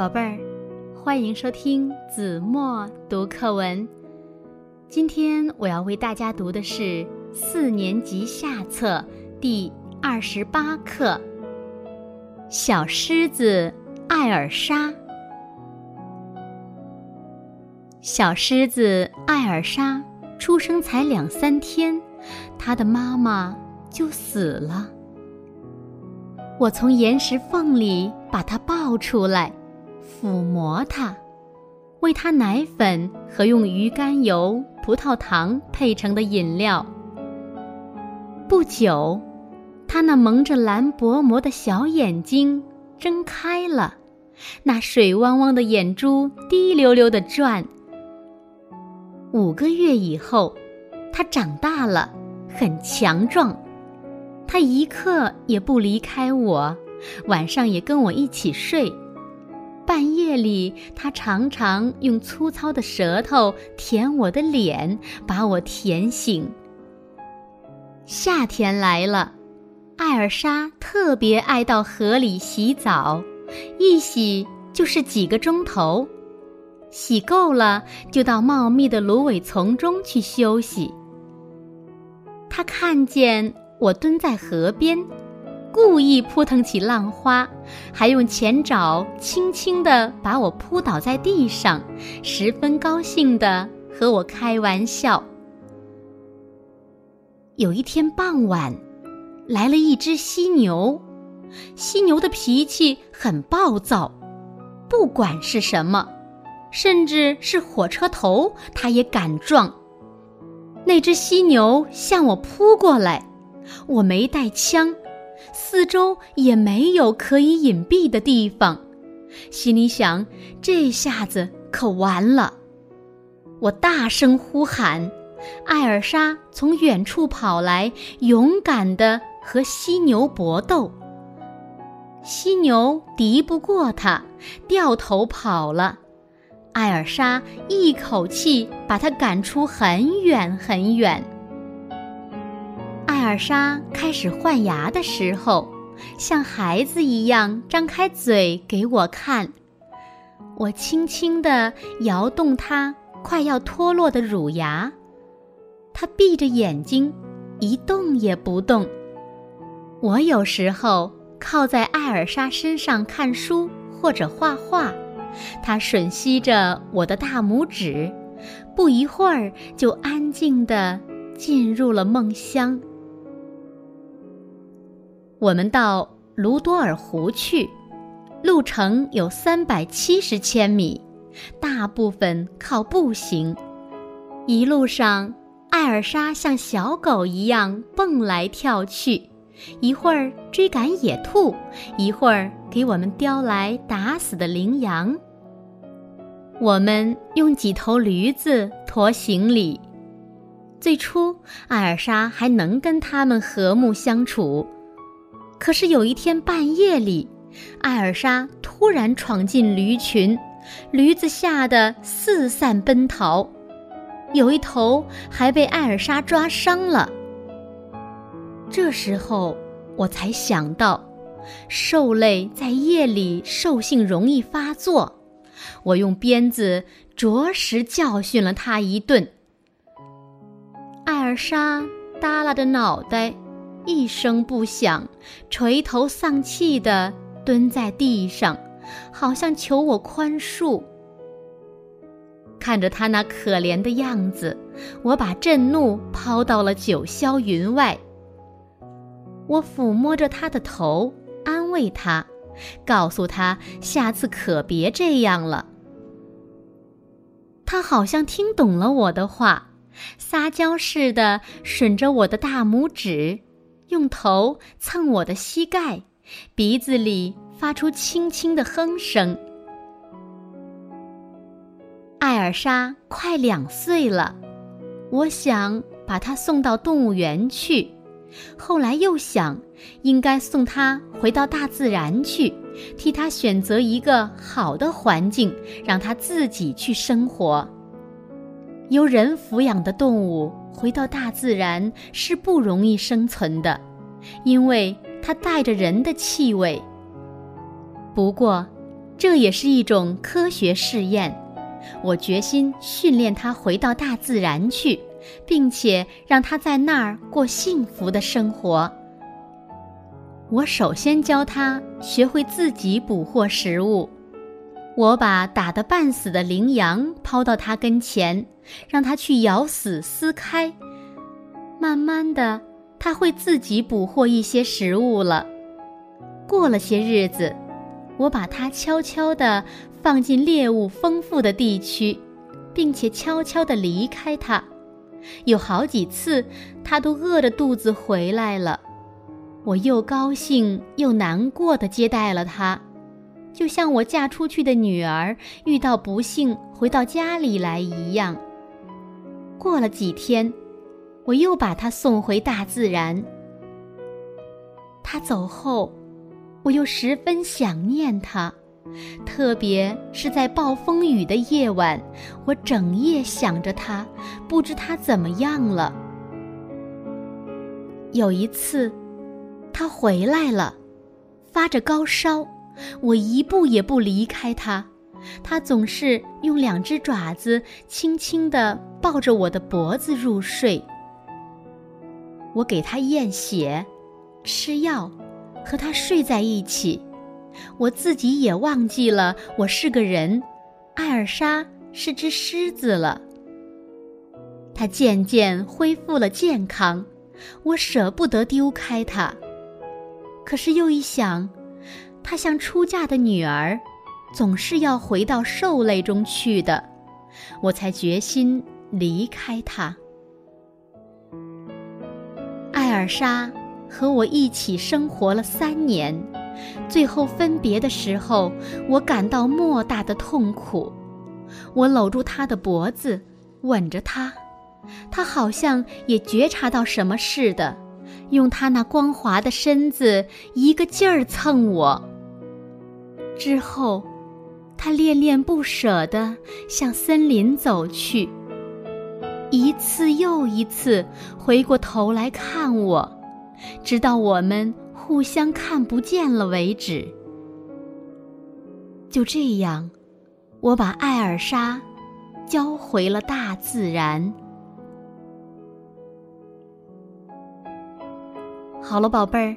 宝贝儿，欢迎收听子墨读课文。今天我要为大家读的是四年级下册第二十八课《小狮子艾尔莎》。小狮子艾尔莎出生才两三天，它的妈妈就死了。我从岩石缝里把它抱出来。抚摸它，喂它奶粉和用鱼肝油、葡萄糖配成的饮料。不久，它那蒙着蓝薄膜的小眼睛睁开了，那水汪汪的眼珠滴溜溜的转。五个月以后，它长大了，很强壮。它一刻也不离开我，晚上也跟我一起睡。半夜里，它常常用粗糙的舌头舔我的脸，把我舔醒。夏天来了，艾尔莎特别爱到河里洗澡，一洗就是几个钟头。洗够了，就到茂密的芦苇丛中去休息。他看见我蹲在河边。故意扑腾起浪花，还用前爪轻轻地把我扑倒在地上，十分高兴地和我开玩笑。有一天傍晚，来了一只犀牛，犀牛的脾气很暴躁，不管是什么，甚至是火车头，它也敢撞。那只犀牛向我扑过来，我没带枪。四周也没有可以隐蔽的地方，心里想：这下子可完了。我大声呼喊，艾尔莎从远处跑来，勇敢地和犀牛搏斗。犀牛敌不过它，掉头跑了。艾尔莎一口气把它赶出很远很远。艾尔莎开始换牙的时候，像孩子一样张开嘴给我看。我轻轻地摇动它快要脱落的乳牙，它闭着眼睛，一动也不动。我有时候靠在艾尔莎身上看书或者画画，它吮吸着我的大拇指，不一会儿就安静地进入了梦乡。我们到卢多尔湖去，路程有三百七十千米，大部分靠步行。一路上，艾尔莎像小狗一样蹦来跳去，一会儿追赶野兔，一会儿给我们叼来打死的羚羊。我们用几头驴子驮行李。最初，艾尔莎还能跟他们和睦相处。可是有一天半夜里，艾尔莎突然闯进驴群，驴子吓得四散奔逃，有一头还被艾尔莎抓伤了。这时候我才想到，兽类在夜里兽性容易发作，我用鞭子着实教训了它一顿。艾尔莎耷拉着脑袋。一声不响，垂头丧气地蹲在地上，好像求我宽恕。看着他那可怜的样子，我把震怒抛到了九霄云外。我抚摸着他的头，安慰他，告诉他下次可别这样了。他好像听懂了我的话，撒娇似的吮着我的大拇指。用头蹭我的膝盖，鼻子里发出轻轻的哼声。艾尔莎快两岁了，我想把她送到动物园去，后来又想应该送她回到大自然去，替她选择一个好的环境，让她自己去生活。由人抚养的动物回到大自然是不容易生存的，因为它带着人的气味。不过，这也是一种科学试验。我决心训练它回到大自然去，并且让它在那儿过幸福的生活。我首先教他学会自己捕获食物。我把打得半死的羚羊抛到他跟前，让他去咬死撕开。慢慢的，他会自己捕获一些食物了。过了些日子，我把它悄悄地放进猎物丰富的地区，并且悄悄地离开它。有好几次，它都饿着肚子回来了。我又高兴又难过的接待了它，就像我嫁出去的女儿遇到不幸回到家里来一样。过了几天，我又把她送回大自然。她走后，我又十分想念她，特别是在暴风雨的夜晚，我整夜想着她，不知她怎么样了。有一次。他回来了，发着高烧，我一步也不离开他。他总是用两只爪子轻轻地抱着我的脖子入睡。我给他验血、吃药，和他睡在一起。我自己也忘记了我是个人，艾尔莎是只狮子了。他渐渐恢复了健康，我舍不得丢开他。可是又一想，她像出嫁的女儿，总是要回到兽类中去的，我才决心离开她。艾尔莎和我一起生活了三年，最后分别的时候，我感到莫大的痛苦。我搂住她的脖子，吻着她，她好像也觉察到什么似的。用他那光滑的身子一个劲儿蹭我。之后，他恋恋不舍地向森林走去，一次又一次回过头来看我，直到我们互相看不见了为止。就这样，我把艾尔莎交回了大自然。好了，宝贝儿，